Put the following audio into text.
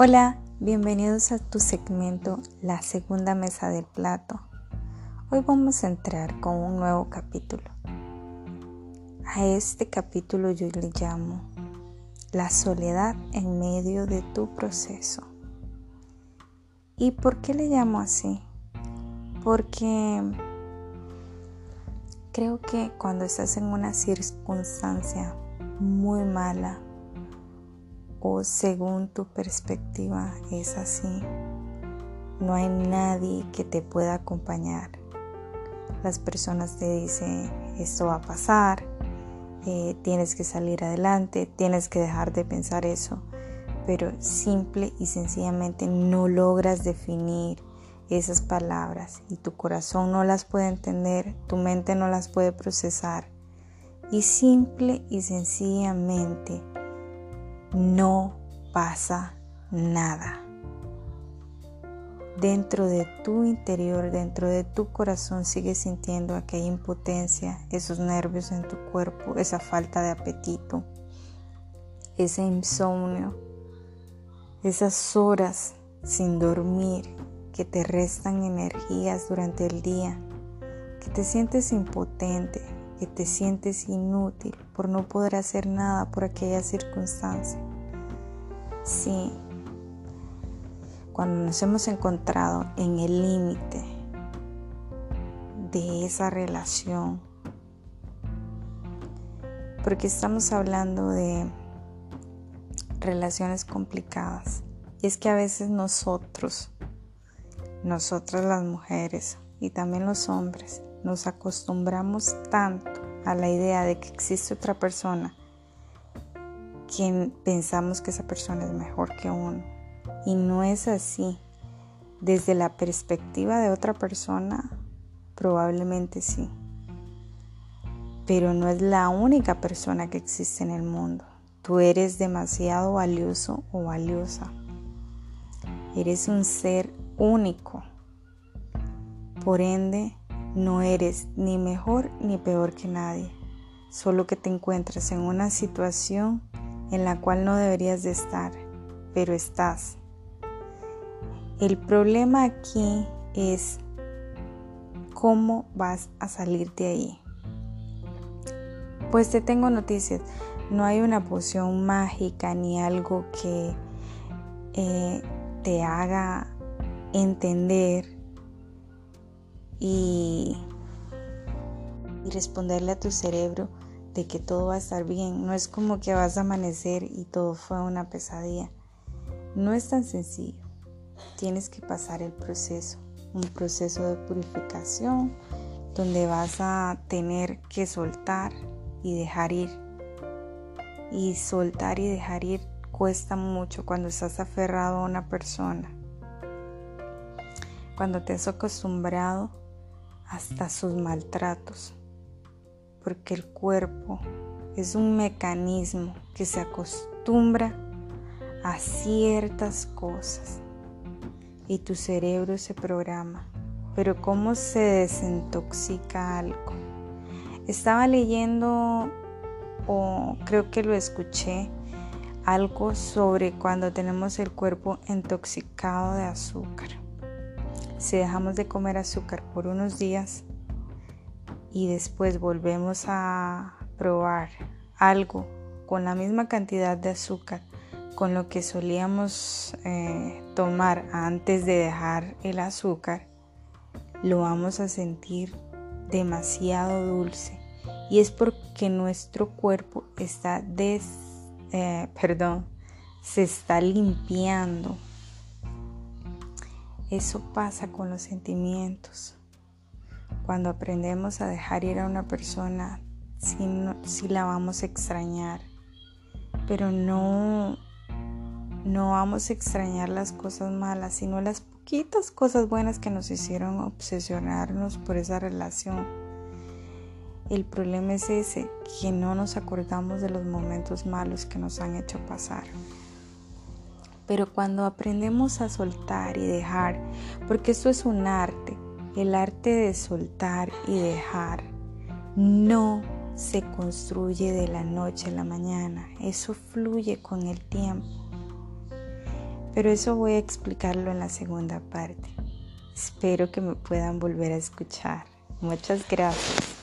Hola, bienvenidos a tu segmento La segunda mesa del plato. Hoy vamos a entrar con un nuevo capítulo. A este capítulo yo le llamo La soledad en medio de tu proceso. ¿Y por qué le llamo así? Porque creo que cuando estás en una circunstancia muy mala, o según tu perspectiva es así. No hay nadie que te pueda acompañar. Las personas te dicen, esto va a pasar, eh, tienes que salir adelante, tienes que dejar de pensar eso, pero simple y sencillamente no logras definir esas palabras y tu corazón no las puede entender, tu mente no las puede procesar y simple y sencillamente no pasa nada. Dentro de tu interior, dentro de tu corazón, sigues sintiendo aquella impotencia, esos nervios en tu cuerpo, esa falta de apetito, ese insomnio, esas horas sin dormir que te restan energías durante el día, que te sientes impotente, que te sientes inútil por no poder hacer nada por aquella circunstancia. Sí, cuando nos hemos encontrado en el límite de esa relación, porque estamos hablando de relaciones complicadas. Y es que a veces nosotros, nosotras las mujeres y también los hombres, nos acostumbramos tanto a la idea de que existe otra persona que pensamos que esa persona es mejor que uno. Y no es así. Desde la perspectiva de otra persona, probablemente sí. Pero no es la única persona que existe en el mundo. Tú eres demasiado valioso o valiosa. Eres un ser único. Por ende, no eres ni mejor ni peor que nadie, solo que te encuentras en una situación en la cual no deberías de estar, pero estás. El problema aquí es cómo vas a salir de ahí. Pues te tengo noticias, no hay una poción mágica ni algo que eh, te haga entender y, responderle a tu cerebro de que todo va a estar bien. No es como que vas a amanecer y todo fue una pesadilla. No es tan sencillo. Tienes que pasar el proceso, un proceso de purificación donde vas a tener que soltar y dejar ir. Y soltar y dejar ir cuesta mucho cuando estás aferrado a una persona. Cuando te has acostumbrado hasta sus maltratos, porque el cuerpo es un mecanismo que se acostumbra a ciertas cosas y tu cerebro se programa. Pero ¿cómo se desintoxica algo? Estaba leyendo o creo que lo escuché algo sobre cuando tenemos el cuerpo intoxicado de azúcar si dejamos de comer azúcar por unos días y después volvemos a probar algo con la misma cantidad de azúcar con lo que solíamos eh, tomar antes de dejar el azúcar, lo vamos a sentir demasiado dulce. Y es porque nuestro cuerpo está des, eh, perdón, se está limpiando eso pasa con los sentimientos. Cuando aprendemos a dejar ir a una persona, sí, la vamos a extrañar, pero no, no vamos a extrañar las cosas malas, sino las poquitas cosas buenas que nos hicieron obsesionarnos por esa relación. El problema es ese, que no nos acordamos de los momentos malos que nos han hecho pasar. Pero cuando aprendemos a soltar y dejar, porque esto es un arte, el arte de soltar y dejar, no se construye de la noche a la mañana, eso fluye con el tiempo. Pero eso voy a explicarlo en la segunda parte. Espero que me puedan volver a escuchar. Muchas gracias.